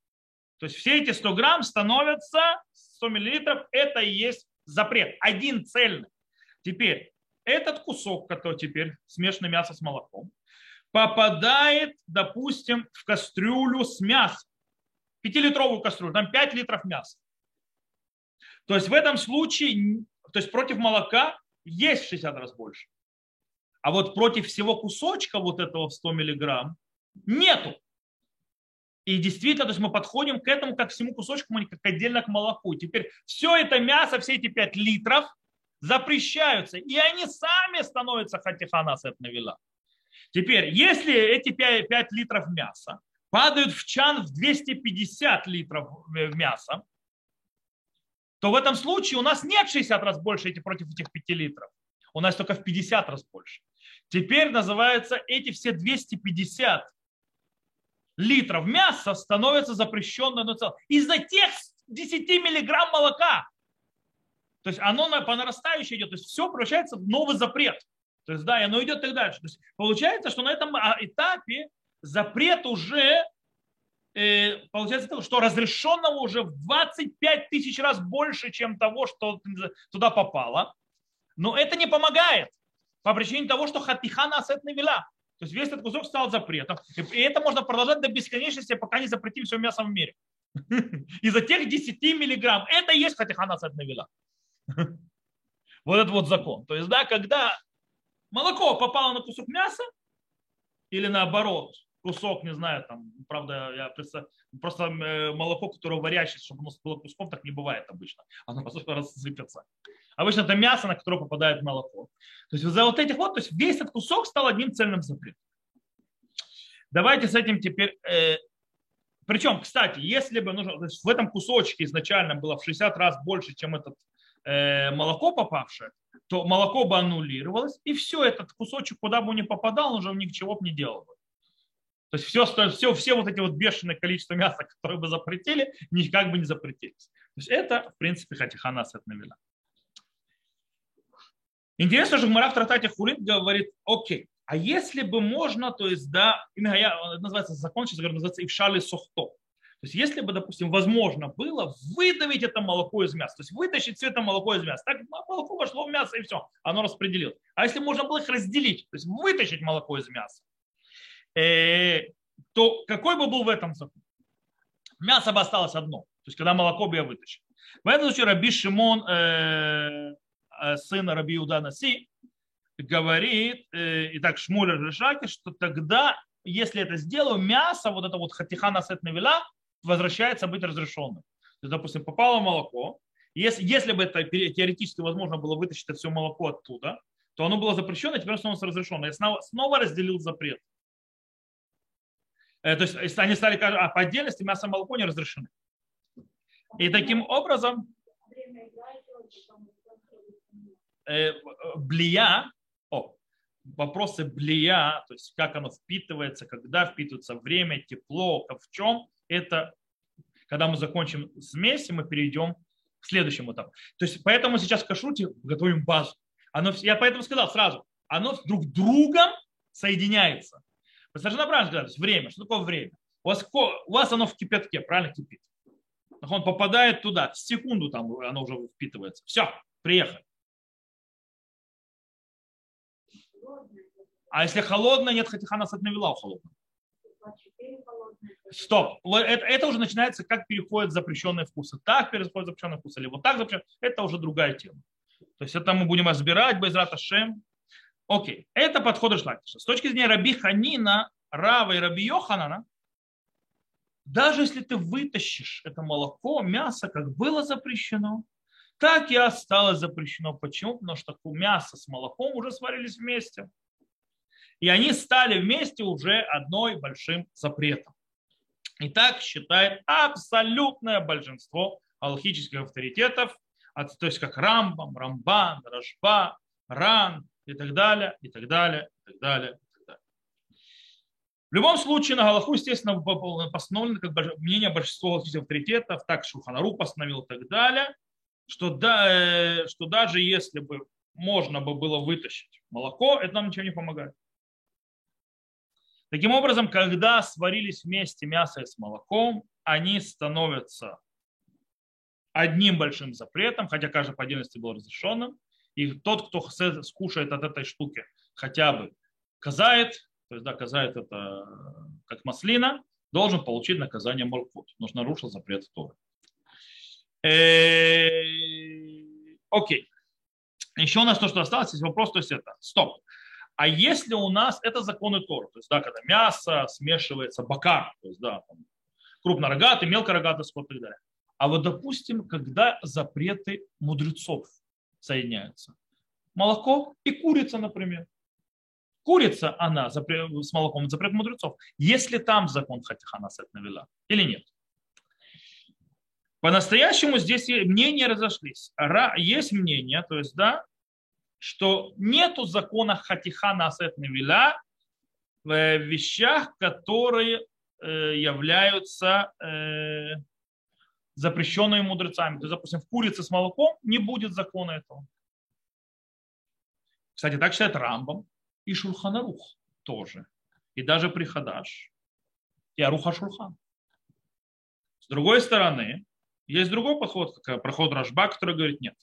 [SPEAKER 1] То есть все эти 100 грамм становятся 100 миллилитров, это и есть запрет, один цельный. Теперь этот кусок, который теперь смешанное мясо с молоком, попадает, допустим, в кастрюлю с мясом. Пятилитровую кастрюлю, там 5 литров мяса. То есть в этом случае, то есть против молока есть в 60 раз больше. А вот против всего кусочка вот этого 100 миллиграмм нету. И действительно, то есть мы подходим к этому как к всему кусочку, как отдельно к молоку. Теперь все это мясо, все эти 5 литров запрещаются. И они сами становятся хатиханас от навела. Теперь, если эти 5, 5 литров мяса падают в чан в 250 литров мяса, то в этом случае у нас нет 60 раз больше эти против этих 5 литров. У нас только в 50 раз больше. Теперь называется эти все 250 литров мяса становятся запрещенным из-за тех 10 миллиграмм молока. То есть оно по нарастающей идет. То есть все превращается в новый запрет. То есть да, оно идет и дальше. То есть получается, что на этом а, этапе запрет уже э, получается, что разрешенного уже в 25 тысяч раз больше, чем того, что туда попало. Но это не помогает по причине того, что хатиха асет навела. То есть весь этот кусок стал запретом. И это можно продолжать до бесконечности, пока не запретим все мясо в мире. Из-за тех 10 миллиграмм. Это и есть хатиха асет навела. Вот этот вот закон. То есть, да, когда молоко попало на кусок мяса или наоборот, кусок, не знаю, там, правда, я представляю, просто э, молоко, которое варящееся, чтобы оно было куском, так не бывает обычно. Оно просто рассыпется. Обычно это мясо, на которое попадает молоко. То есть за вот этих вот, то есть весь этот кусок стал одним цельным запретом. Давайте с этим теперь... Э, причем, кстати, если бы нужно, то есть в этом кусочке изначально было в 60 раз больше, чем этот э, молоко попавшее, то молоко бы аннулировалось, и все, этот кусочек, куда бы он ни попадал, он уже ничего бы не делал бы. То есть все, все, все вот эти вот бешеное количество мяса, которые бы запретили, никак бы не запретились. То есть это, в принципе, хатихана сетнавила. Интересно, что Гмара в трактате Хулит говорит, окей, а если бы можно, то есть, да, именно я, называется закон, сейчас говорю, называется ившали сохто. То есть, если бы, допустим, возможно было выдавить это молоко из мяса, то есть вытащить все это молоко из мяса, так молоко вошло в мясо и все, оно распределилось. А если можно было их разделить, то есть вытащить молоко из мяса, то какой бы был в этом закон? Мясо бы осталось одно, то есть когда молоко бы я вытащил. В этом случае Раби Шимон, э, э сын Раби Иуда Наси, говорит, э, и так Шмуль Решаки, что тогда, если это сделаю, мясо, вот это вот хатиха сет навела, возвращается быть разрешенным. То есть, допустим, попало молоко, если, если бы это теоретически возможно было вытащить это все молоко оттуда, то оно было запрещено, а теперь становится разрешено. Я снова, снова разделил запрет. Э, то есть они стали, а по отдельности мясо и молоко не разрешены. И таким образом э, блия, о, вопросы блия, то есть как оно впитывается, когда впитывается время, тепло, в чем, это когда мы закончим смесь, мы перейдем к следующему этапу. То есть поэтому сейчас в кашруте готовим базу. Оно, я поэтому сказал сразу, оно друг другом соединяется. Совершенно правильно сказали, время. Что такое время? У вас, у вас оно в кипятке, правильно кипит. Он попадает туда, в секунду там оно уже впитывается. Все, приехали. А если холодное, нет хатиха нас навела у холодного. Стоп. Это, это уже начинается, как переходят запрещенные вкусы. Так переходят запрещенные вкусы, или вот так запрещенные. Это уже другая тема. То есть это мы будем разбирать, без Шем. Окей. Это подход Шлакиша. С точки зрения Раби Ханина, Рава и Раби Йоханана, даже если ты вытащишь это молоко, мясо, как было запрещено, так и осталось запрещено. Почему? Потому что мясо с молоком уже сварились вместе. И они стали вместе уже одной большим запретом. И так считает абсолютное большинство алхических авторитетов, то есть как Рамбам, Рамбан, Рашба, Ран и так далее, и так далее, и так далее. В любом случае на Галаху, естественно, постановлено как мнение большинства авторитетов, так Шуханару постановил и так далее, что, да, э, что даже если бы можно бы было вытащить молоко, это нам ничего не помогает. Таким образом, когда сварились вместе мясо с молоком, они становятся одним большим запретом, хотя каждый по отдельности был разрешенным. И тот, кто скушает от этой штуки хотя бы казает, то есть да, казает это как маслина, должен получить наказание моркот, потому что нарушил запрет Торы. Э, окей. Еще у нас то, что осталось, есть вопрос, то есть это. Стоп. А если у нас это законы Тора, то есть, да, когда мясо смешивается, бакар, то есть, да, там, крупнорогатый, мелкорогатый скот и так далее. А вот, допустим, когда запреты мудрецов соединяются. Молоко и курица, например. Курица, она с молоком, запрет мудрецов. Если там закон хатихана сет навела или нет. По-настоящему здесь мнения разошлись. Есть мнение, то есть, да, что нету закона хатихана асет невиля в вещах, которые э, являются запрещенными мудрецами. То есть, допустим, в курице с молоком не будет закона этого. Кстати, так считает Рамбам и Шурханарух тоже. И даже Прихадаш. И Аруха Шурхан. С другой стороны, есть другой подход, как проход Рашба, который говорит, нет.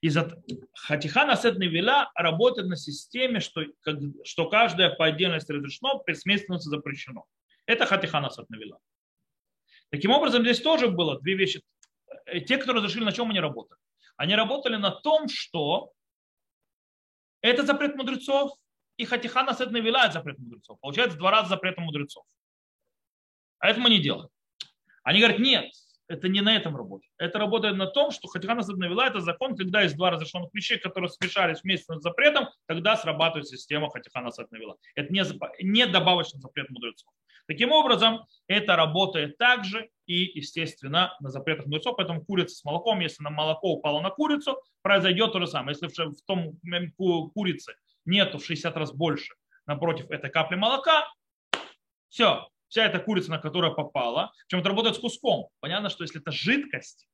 [SPEAKER 1] Из-за Хатиха Насет Невила работает на системе, что, что каждое по отдельности разрешено, при запрещено. Это Хатиха Насет Невила. Таким образом, здесь тоже было две вещи. Э, те, кто разрешили, на чем они работали? Они работали на том, что это запрет мудрецов, и хатиха сет навела запрет мудрецов. Получается два раза запрет мудрецов. А это мы не делаем. Они говорят, нет, это не на этом работает. Это работает на том, что хатиха сет навела это закон, когда есть два разрешенных вещей, которые смешались вместе с запретом, тогда срабатывает система хатиха сет навела. Это не, не добавочный запрет мудрецов. Таким образом, это работает также и, естественно, на запретах мудрецов. Поэтому курица с молоком, если на молоко упало на курицу, произойдет то же самое. Если в том курице нету в 60 раз больше, напротив этой капли молока, все, вся эта курица, на которую попала, чем это работает с куском. Понятно, что если это жидкость,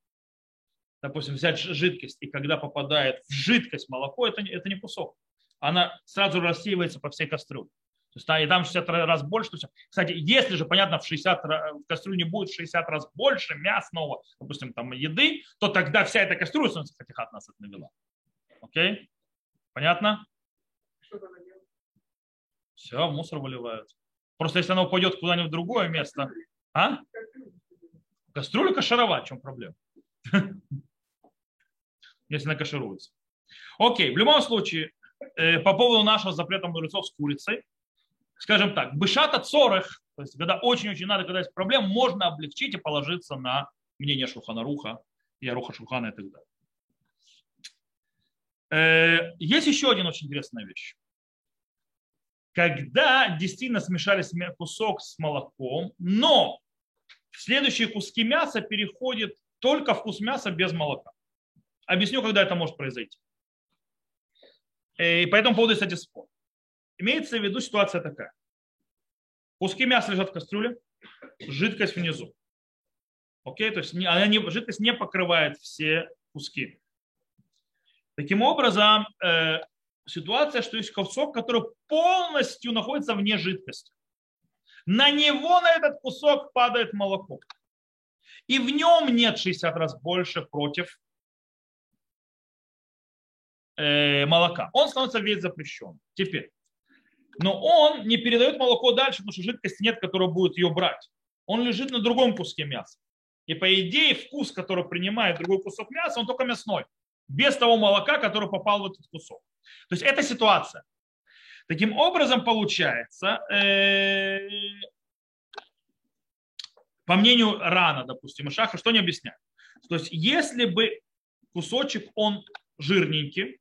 [SPEAKER 1] допустим, взять жидкость, и когда попадает в жидкость молоко, это, это не кусок. Она сразу рассеивается по всей кастрюле. То есть, и там 60 раз больше. есть, кстати, если же, понятно, в, 60, в кастрюле будет в 60 раз больше мясного, допустим, там еды, то тогда вся эта кастрюля становится хатихат нас навела. Окей? Понятно? Все, мусор выливают. Просто если она упадет куда-нибудь в другое место. А? Кастрюлю кашировать, в чем проблема? Если она кашируется. Окей, в любом случае, э, по поводу нашего запрета мудрецов с курицей, скажем так, бышата цорых, то есть когда очень-очень надо, когда есть проблема, можно облегчить и положиться на мнение Шухана Руха и Аруха Шухана и так далее. Э, есть еще один очень интересная вещь. Когда действительно смешались кусок с молоком, но следующие куски мяса переходят только вкус мяса без молока. Объясню, когда это может произойти. Э, и по этому поводу, кстати, спор. Имеется в виду ситуация такая. Куски мяса лежат в кастрюле, жидкость внизу. Окей, то есть она не, жидкость не покрывает все куски. Таким образом, э, ситуация, что есть кусок, который полностью находится вне жидкости. На него, на этот кусок падает молоко. И в нем нет 60 раз больше против э, молока. Он становится весь запрещен. Теперь, но он не передает молоко дальше, потому что жидкости нет, которая будет ее брать. Он лежит на другом куске мяса. И по идее вкус, который принимает другой кусок мяса, он только мясной. Без того молока, которое попало в этот кусок. То есть это ситуация. Таким образом получается, э, по мнению Рана, допустим, и Шаха, что они объясняют? То есть если бы кусочек, он жирненький,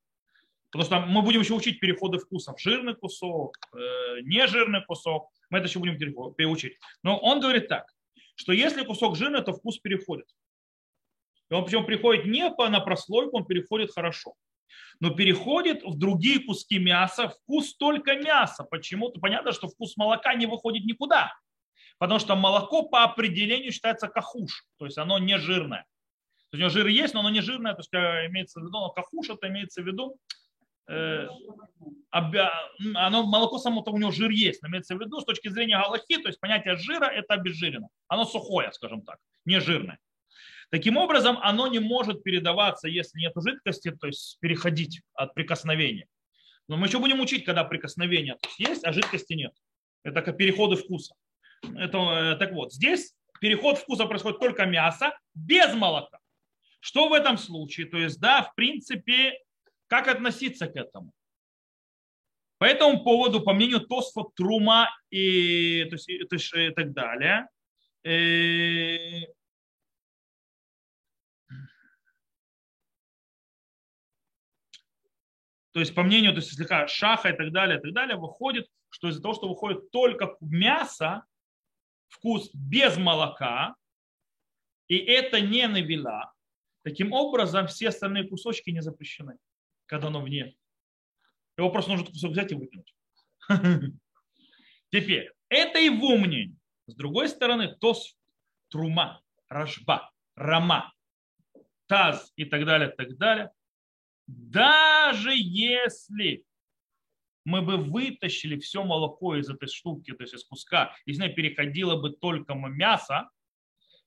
[SPEAKER 1] Потому что мы будем еще учить переходы вкусов. Жирный кусок, э, нежирный кусок. Мы это еще будем переучить. Но он говорит так, что если кусок жирный, то вкус переходит. И он причем приходит не по, на прослойку, он переходит хорошо. Но переходит в другие куски мяса, вкус только мяса. Почему-то понятно, что вкус молока не выходит никуда. Потому что молоко по определению считается кахуш, то есть оно не жирное. То есть у него жир есть, но оно не жирное, то есть имеется в виду, но кахуш это имеется в виду, оно, молоко само-то у него жир есть, имеется в виду с точки зрения галахи, то есть понятие жира это обезжирено. Оно сухое, скажем так, не жирное. Таким образом, оно не может передаваться, если нет жидкости, то есть переходить от прикосновения. Но мы еще будем учить, когда прикосновение то есть, есть, а жидкости нет. Это как переходы вкуса. Это, э, так вот, здесь переход вкуса происходит только мясо без молока. Что в этом случае? То есть, да, в принципе, как относиться к этому? По этому поводу, по мнению Тосфа, Трума и, то есть, и так далее, э, то есть по мнению то есть, слегка шаха и так далее, и так далее, выходит, что из-за того, что выходит только мясо, вкус без молока, и это не навела, таким образом все остальные кусочки не запрещены когда оно вне. Его просто нужно кусок взять и выкинуть. Теперь, это его мнение. С другой стороны, тос, трума, рожба, рама, таз и так далее, так далее. Даже если мы бы вытащили все молоко из этой штуки, то есть из куска, из нее переходило бы только мясо,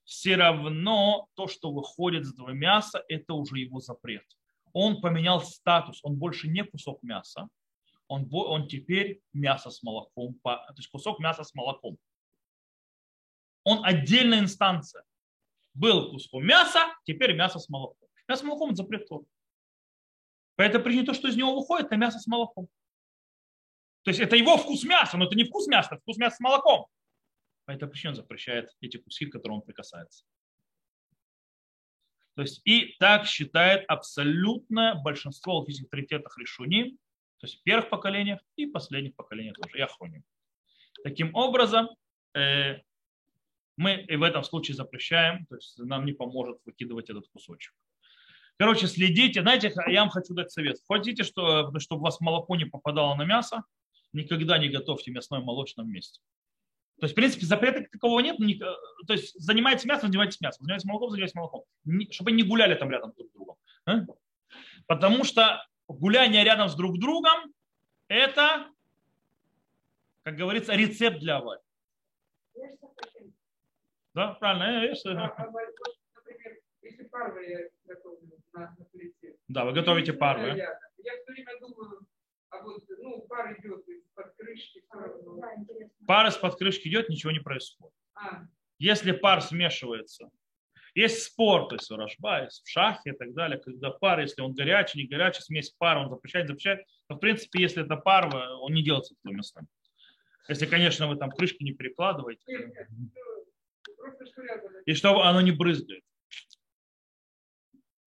[SPEAKER 1] все равно то, что выходит из этого мяса, это уже его запрет он поменял статус, он больше не кусок мяса, он, он теперь мясо с молоком, то есть кусок мяса с молоком. Он отдельная инстанция. Был куском мяса, теперь мясо с молоком. Мясо с молоком это запрет По этой причине то, что из него выходит, это мясо с молоком. То есть это его вкус мяса, но это не вкус мяса, это вкус мяса с молоком. По этой причине он запрещает эти куски, к которым он прикасается. То есть и так считает абсолютное большинство логических авторитетов решений, то есть первых поколениях и последних поколениях тоже, и охроним. Таким образом, э, мы и в этом случае запрещаем, то есть нам не поможет выкидывать этот кусочек. Короче, следите. Знаете, я вам хочу дать совет. Хотите, что, чтобы у вас молоко не попадало на мясо, никогда не готовьте мясное в молочном месте. То есть, в принципе, запрета такого нет. То есть, занимайтесь мясом, занимайтесь мясом. Занимайтесь молоком, занимайтесь молоком. Чтобы не гуляли там рядом друг с другом. А? Потому что гуляние рядом с друг другом – это, как говорится, рецепт для аварии. Да, правильно. Я, я,
[SPEAKER 2] а, а, например, если парвы я готовлю на, на плите.
[SPEAKER 1] Да, вы готовите парвы.
[SPEAKER 2] Я, я все время думаю, а вот, ну, пар идет из-под крышки.
[SPEAKER 1] Пар из-под крышки идет, ничего не происходит. А. Если пар смешивается, есть спор, то есть в Рашба, в шахе и так далее, когда пар, если он горячий, не горячий, смесь пара, он запрещает, запрещает, то в принципе, если это пар, он не делается в том местном. Если, конечно, вы там крышки не перекладываете. Нет, нет, и чтобы оно не брызгает.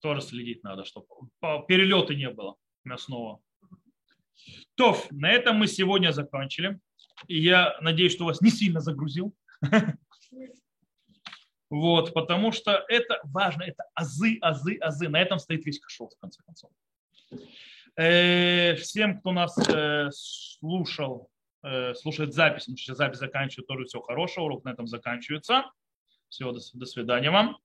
[SPEAKER 1] Тоже следить надо, чтобы перелета не было мясного. То, на этом мы сегодня закончили. И я надеюсь, что вас не сильно загрузил. Вот, потому что это важно, это азы, азы, азы. На этом стоит весь кошел, в конце концов. Э, всем, кто нас э, слушал, э, слушает запись, мы сейчас запись заканчиваю, тоже всего хорошего, урок на этом заканчивается. Всего до свидания вам.